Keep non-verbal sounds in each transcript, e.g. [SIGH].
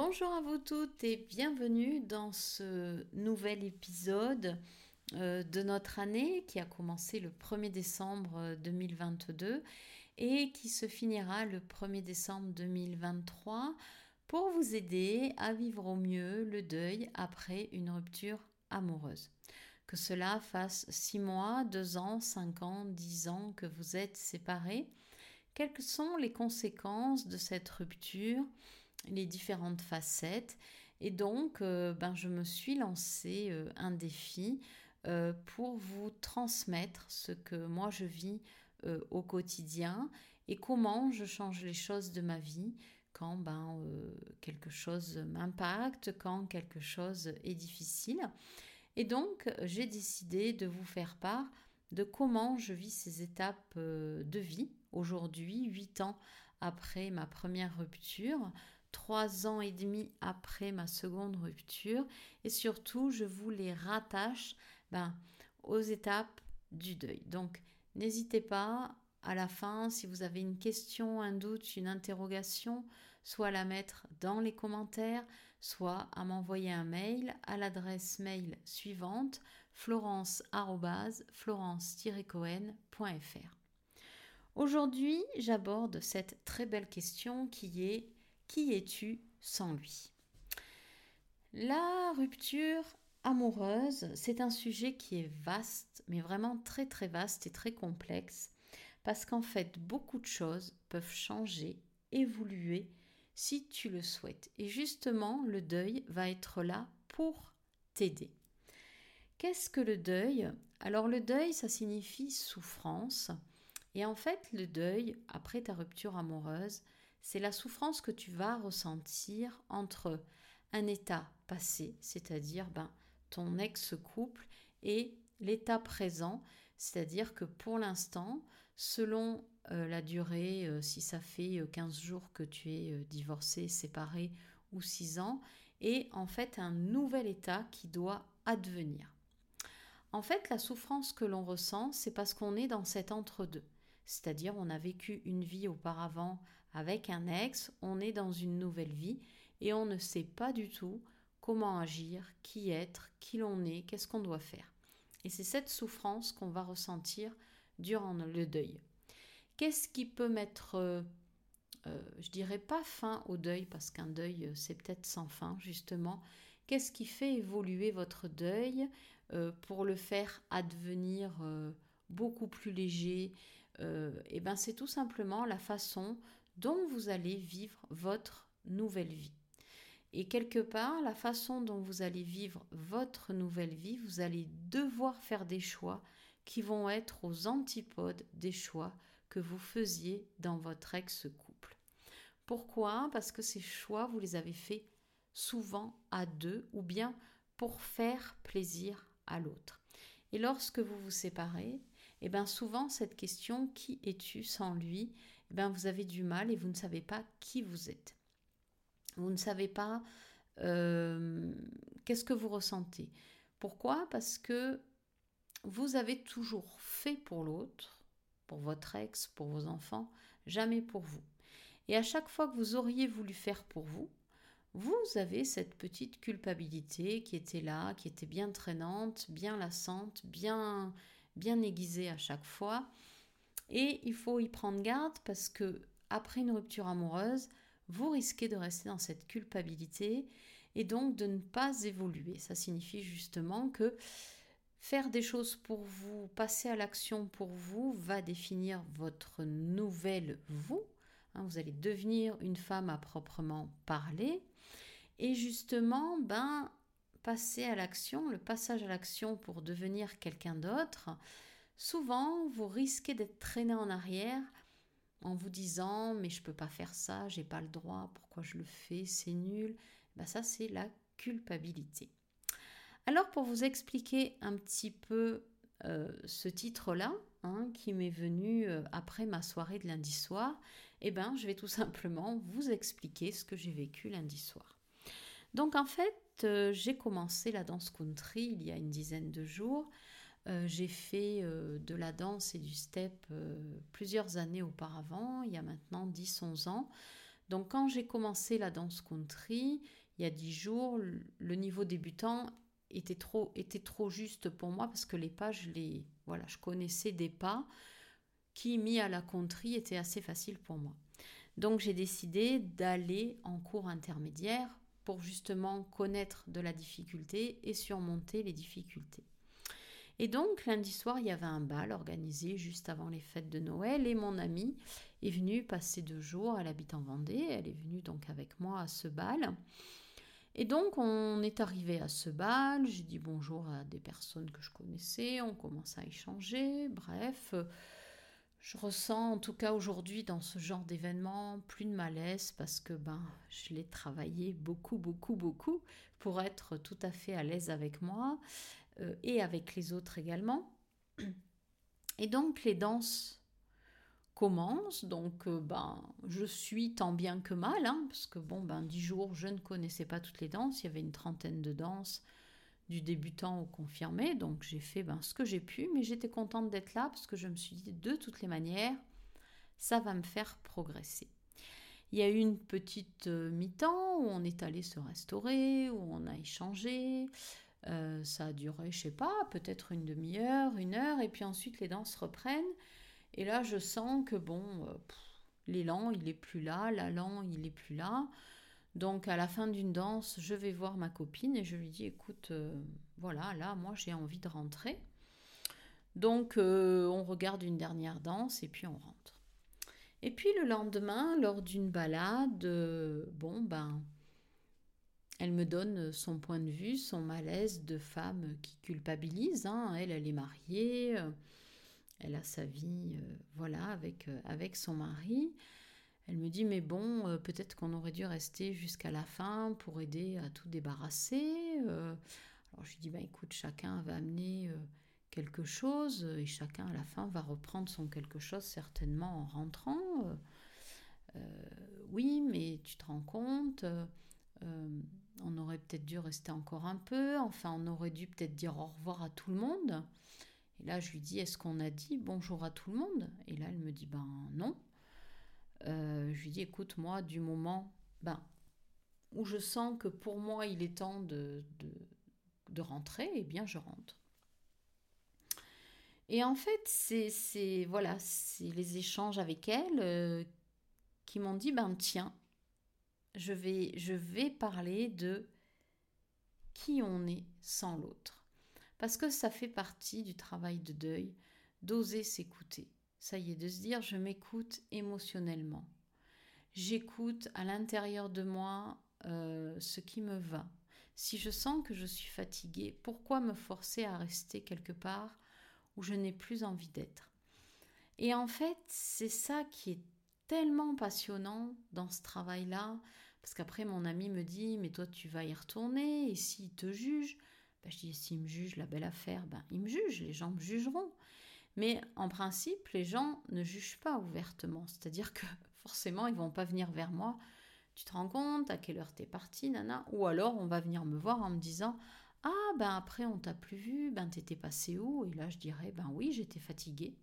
Bonjour à vous toutes et bienvenue dans ce nouvel épisode euh, de notre année qui a commencé le 1er décembre 2022 et qui se finira le 1er décembre 2023 pour vous aider à vivre au mieux le deuil après une rupture amoureuse. Que cela fasse 6 mois, 2 ans, 5 ans, 10 ans que vous êtes séparés, quelles sont les conséquences de cette rupture les différentes facettes. Et donc, euh, ben, je me suis lancé euh, un défi euh, pour vous transmettre ce que moi je vis au quotidien et comment je change les choses de ma vie quand ben, quelque chose m'impacte, quand quelque chose est difficile. Et donc, j'ai décidé de vous faire part de comment je vis ces étapes de vie aujourd'hui, huit ans après ma première rupture, trois ans et demi après ma seconde rupture et surtout je vous les rattache ben, aux étapes du deuil. Donc n'hésitez pas à la fin si vous avez une question, un doute, une interrogation, soit à la mettre dans les commentaires, soit à m'envoyer un mail à l'adresse mail suivante florence-florence-cohen.fr. Aujourd'hui, j'aborde cette très belle question qui est qui es-tu sans lui? La rupture amoureuse, c'est un sujet qui est vaste, mais vraiment très très vaste et très complexe, parce qu'en fait, beaucoup de choses peuvent changer, évoluer, si tu le souhaites. Et justement, le deuil va être là pour t'aider. Qu'est-ce que le deuil? Alors le deuil, ça signifie souffrance. Et en fait, le deuil, après ta rupture amoureuse, c'est la souffrance que tu vas ressentir entre un état passé, c'est-à-dire ben, ton ex-couple, et l'état présent, c'est-à-dire que pour l'instant, selon euh, la durée, euh, si ça fait 15 euh, jours que tu es divorcé, séparé ou 6 ans, est en fait un nouvel état qui doit advenir. En fait, la souffrance que l'on ressent, c'est parce qu'on est dans cet entre-deux c'est-à-dire on a vécu une vie auparavant avec un ex, on est dans une nouvelle vie et on ne sait pas du tout comment agir, qui être, qui l'on est, qu'est-ce qu'on doit faire. Et c'est cette souffrance qu'on va ressentir durant le deuil. Qu'est-ce qui peut mettre, euh, euh, je dirais pas fin au deuil, parce qu'un deuil euh, c'est peut-être sans fin justement. Qu'est-ce qui fait évoluer votre deuil pour le faire advenir beaucoup plus léger, et euh, eh ben c'est tout simplement la façon dont vous allez vivre votre nouvelle vie. Et quelque part, la façon dont vous allez vivre votre nouvelle vie, vous allez devoir faire des choix qui vont être aux antipodes des choix que vous faisiez dans votre ex-couple. Pourquoi? Parce que ces choix, vous les avez faits souvent à deux ou bien pour faire plaisir à l'autre. Et lorsque vous vous séparez, et eh bien souvent cette question qui es-tu sans lui bien vous avez du mal et vous ne savez pas qui vous êtes. Vous ne savez pas euh, qu'est-ce que vous ressentez. Pourquoi? Parce que vous avez toujours fait pour l'autre, pour votre ex, pour vos enfants, jamais pour vous. Et à chaque fois que vous auriez voulu faire pour vous, vous avez cette petite culpabilité qui était là, qui était bien traînante, bien lassante, bien bien aiguisé à chaque fois. Et il faut y prendre garde parce que après une rupture amoureuse, vous risquez de rester dans cette culpabilité et donc de ne pas évoluer. Ça signifie justement que faire des choses pour vous, passer à l'action pour vous, va définir votre nouvelle vous. Hein, vous allez devenir une femme à proprement parler. Et justement, ben, passer à l'action, le passage à l'action pour devenir quelqu'un d'autre, souvent vous risquez d'être traîné en arrière en vous disant mais je peux pas faire ça, j'ai pas le droit, pourquoi je le fais, c'est nul. Ben ça c'est la culpabilité. Alors pour vous expliquer un petit peu euh, ce titre-là, hein, qui m'est venu euh, après ma soirée de lundi soir, eh ben, je vais tout simplement vous expliquer ce que j'ai vécu lundi soir. Donc en fait, euh, j'ai commencé la danse country il y a une dizaine de jours. Euh, j'ai fait euh, de la danse et du step plusieurs années auparavant, il y a maintenant 10-11 ans. Donc quand j'ai commencé la danse country, il y a dix jours, le niveau débutant était trop, était juste pour moi parce que les pas, je les, voilà, je connaissais des pas qui, mis à la country, étaient assez faciles pour moi. Donc j'ai décidé d'aller en cours intermédiaire pour justement connaître de la difficulté et surmonter les difficultés. Et donc lundi soir, il y avait un bal organisé juste avant les fêtes de Noël et mon amie est venue passer deux jours. Elle habite en Vendée. Elle est venue donc avec moi à ce bal. Et donc on est arrivé à ce bal. J'ai dit bonjour à des personnes que je connaissais. On commence à échanger. Bref. Je ressens en tout cas aujourd'hui dans ce genre d'événement plus de malaise parce que ben je l'ai travaillé beaucoup beaucoup beaucoup pour être tout à fait à l'aise avec moi euh, et avec les autres également. Et donc les danses commencent, donc euh, ben, je suis tant bien que mal, hein, parce que bon, ben, dix jours, je ne connaissais pas toutes les danses, il y avait une trentaine de danses du débutant au confirmé, donc j'ai fait ben, ce que j'ai pu, mais j'étais contente d'être là, parce que je me suis dit, de toutes les manières, ça va me faire progresser. Il y a eu une petite euh, mi-temps où on est allé se restaurer, où on a échangé, euh, ça a duré, je sais pas, peut-être une demi-heure, une heure, et puis ensuite les danses reprennent. Et là, je sens que bon, euh, l'élan, il est plus là, l'allant, il est plus là. Donc à la fin d'une danse, je vais voir ma copine et je lui dis, écoute, euh, voilà, là, moi, j'ai envie de rentrer. Donc on regarde une dernière danse et puis on rentre. Et puis le lendemain, lors d'une balade, bon, ben elle me donne son point de vue, son malaise de femme qui culpabilise. Hein. Elle, elle est mariée, euh, elle a sa vie, euh, voilà, avec, euh, avec son mari. Elle me dit, mais bon, peut-être qu'on aurait dû rester jusqu'à la fin pour aider à tout débarrasser. alors je lui dis, bah, écoute, chacun va amener quelque chose et chacun à la fin va reprendre son quelque chose certainement en rentrant. oui, mais tu te rends compte euh, on aurait peut-être dû rester encore un peu, enfin on aurait dû peut-être dire au revoir à tout le monde. Et là je lui dis est-ce qu'on a dit bonjour à tout le monde? Et là elle me dit ben non. Euh, je lui dis écoute moi du moment ben, où je sens que pour moi il est temps de, de, rentrer, eh bien je rentre. Et en fait c'est voilà les échanges avec elle euh, qui m'ont dit ben tiens je vais, je vais parler de qui on est sans l'autre. Parce que ça fait partie du travail de deuil, d'oser s'écouter. Ça y est, de se dire je m'écoute émotionnellement. J'écoute à l'intérieur de moi euh, ce qui me va. Si je sens que je suis fatiguée, pourquoi me forcer à rester quelque part où je n'ai plus envie d'être? Et en fait, c'est ça qui est tellement passionnant dans ce travail-là, parce qu'après, mon ami me dit, mais toi, tu vas y retourner, et s'il te juge ben, Je dis, s'il me juge, la belle affaire, ben, il me juge, les gens me jugeront. Mais en principe, les gens ne jugent pas ouvertement. C'est-à-dire que [LAUGHS] forcément, ils vont pas venir vers moi. Tu te rends compte à quelle heure t'es parti, nana? Ou alors, on va venir me voir en me disant, ah, ben après, on t'a plus vu, ben t'étais passé où Et là, je dirais, ben oui, j'étais fatiguée.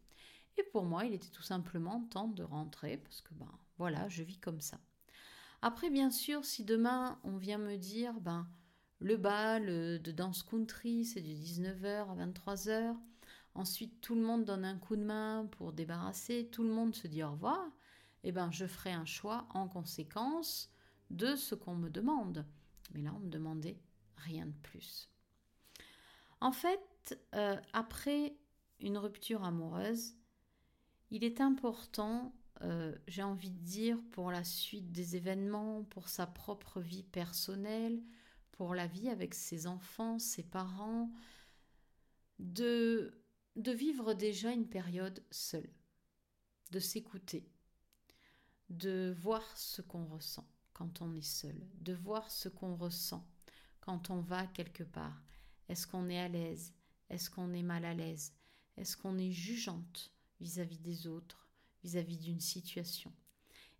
Et pour moi, il était tout simplement temps de rentrer parce que, ben voilà, je vis comme ça. Après, bien sûr, si demain on vient me dire, ben, le bal de danse country, c'est du 19h à 23h, ensuite tout le monde donne un coup de main pour débarrasser, tout le monde se dit au revoir, eh ben, je ferai un choix en conséquence de ce qu'on me demande. Mais là, on me demandait rien de plus. En fait, euh, après une rupture amoureuse, il est important euh, j'ai envie de dire, pour la suite des événements, pour sa propre vie personnelle, pour la vie avec ses enfants, ses parents, de, de vivre déjà une période seule, de s'écouter, de voir ce qu'on ressent quand on est seul, de voir ce qu'on ressent quand on va quelque part. Est-ce qu'on est à l'aise? Est-ce qu'on est mal à l'aise? Est-ce qu'on est jugeante? Vis à -vis des autres vis-à-vis d'une situation.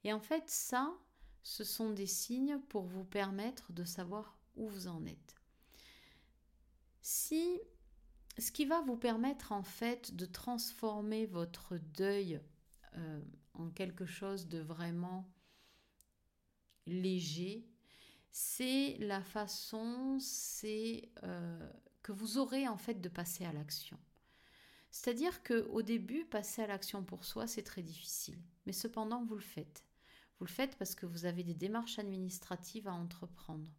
Et en fait, ça, ce sont des signes pour vous permettre de savoir où vous en êtes. Si ce qui va vous permettre en fait de transformer votre deuil euh, en quelque chose de vraiment léger, c'est la façon, euh, que vous aurez en fait de passer à l'action. C'est-à-dire que au début, passer à l'action pour soi, c'est très difficile, mais cependant vous le faites. Vous le faites parce que vous avez des démarches administratives à entreprendre.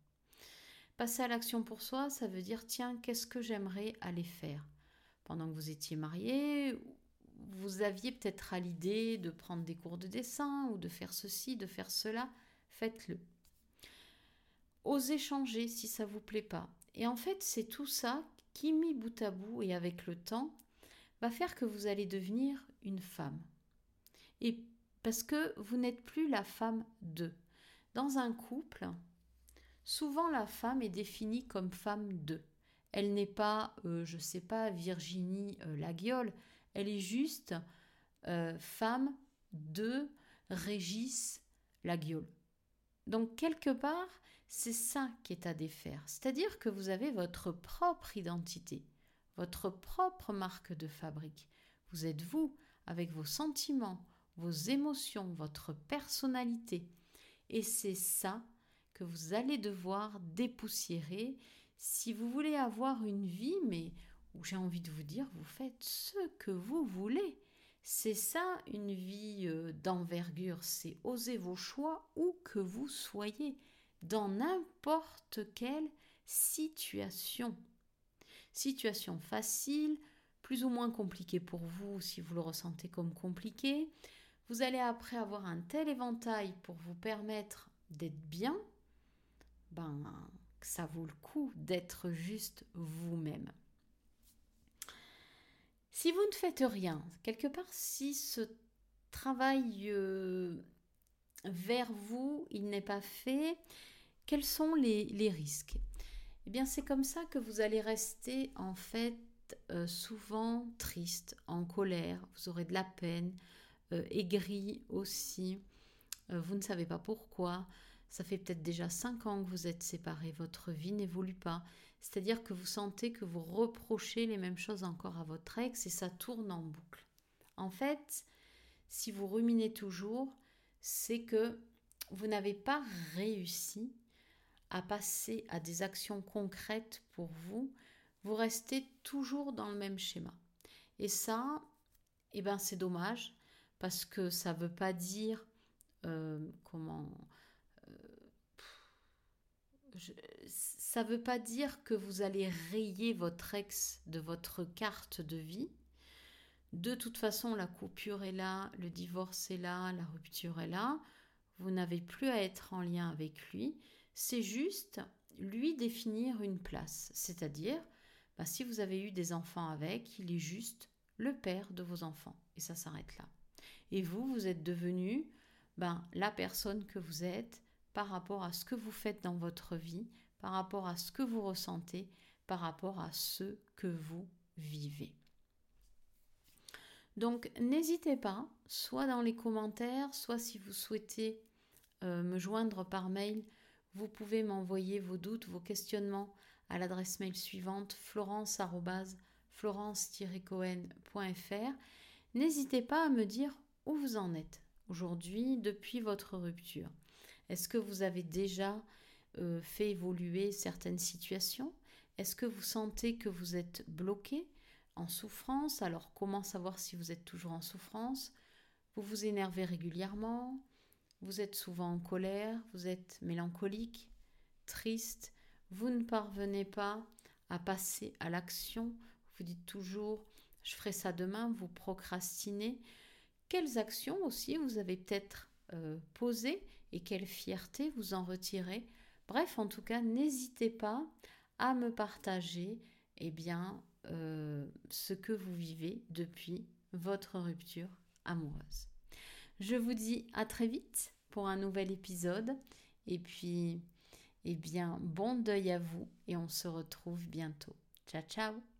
Passer à l'action pour soi, ça veut dire tiens, qu'est-ce que j'aimerais aller faire? Pendant que vous étiez marié, vous aviez peut-être à l'idée de prendre des cours de dessin ou de faire ceci, de faire cela, faites-le. Osez changer si ça vous plaît pas. Et en fait, c'est tout ça qui, mis bout à bout et avec le temps, va faire que vous allez devenir une femme. Et parce que vous n'êtes plus la femme de. Dans un couple, souvent la femme est définie comme femme de. Elle n'est pas, euh, je ne sais pas, Virginie euh, Laguiole, elle est juste euh, femme de Régis Laguiole. Donc quelque part, c'est ça qui est à défaire. C'est-à-dire que vous avez votre propre identité, votre propre marque de fabrique. Vous êtes vous, avec vos sentiments, vos émotions, votre personnalité. Et c'est ça que vous allez devoir dépoussiérer si vous voulez avoir une vie, mais où j'ai envie de vous dire, vous faites ce que vous voulez. C'est ça une vie euh, d'envergure, c'est oser vos choix où que vous soyez dans n'importe quelle situation. Situation facile, plus ou moins compliquée pour vous si vous le ressentez comme compliqué. Vous allez après avoir un tel éventail pour vous permettre d'être bien, ben ça vaut le coup d'être juste vous-même. Si vous ne faites rien, quelque part, si ce travail euh, vers vous, il n'est pas fait, quels sont les, risques? Eh bien, c'est comme ça que vous allez rester en fait euh, souvent triste, en colère, vous aurez de la peine, euh, aigri aussi, euh, vous ne savez pas pourquoi, ça fait peut-être déjà cinq ans que vous êtes séparés, votre vie n'évolue pas, c'est-à-dire que vous sentez que vous reprochez les mêmes choses encore à votre ex et ça tourne en boucle. En fait, si vous ruminez toujours, c'est que vous n'avez pas réussi à passer à des actions concrètes pour vous, vous restez toujours dans le même schéma. Et ça, eh ben, c'est dommage parce que ça ne veut pas dire euh, comment. Euh, ça ne veut pas dire que vous allez rayer votre ex de votre carte de vie. De toute façon, la coupure est là, le divorce est là, la rupture est là. Vous n'avez plus à être en lien avec lui. C'est juste lui définir une place. C'est-à-dire, bah, si vous avez eu des enfants avec, il est juste le père de vos enfants. Et ça s'arrête là. Et vous, vous êtes devenu ben, la personne que vous êtes par rapport à ce que vous faites dans votre vie, par rapport à ce que vous ressentez, par rapport à ce que vous vivez. Donc n'hésitez pas, soit dans les commentaires, soit si vous souhaitez euh, me joindre par mail, vous pouvez m'envoyer vos doutes, vos questionnements à l'adresse mail suivante florence-cohen.fr. N'hésitez pas à me dire où vous en êtes aujourd'hui depuis votre rupture. Est-ce que vous avez déjà euh, fait évoluer certaines situations? Est-ce que vous sentez que vous êtes bloqué en souffrance? Alors comment savoir si vous êtes toujours en souffrance? Vous vous énervez régulièrement, vous êtes souvent en colère, vous êtes mélancolique, triste, vous ne parvenez pas à passer à l'action, vous dites toujours je ferai ça demain, vous procrastinez. Quelles actions aussi vous avez peut-être euh, posées et quelle fierté vous en retirez? Bref, en tout cas, n'hésitez pas à me partager eh bien, euh, ce que vous vivez depuis votre rupture amoureuse. Je vous dis à très vite pour un nouvel épisode et puis, eh bien, bon deuil à vous et on se retrouve bientôt. Ciao, ciao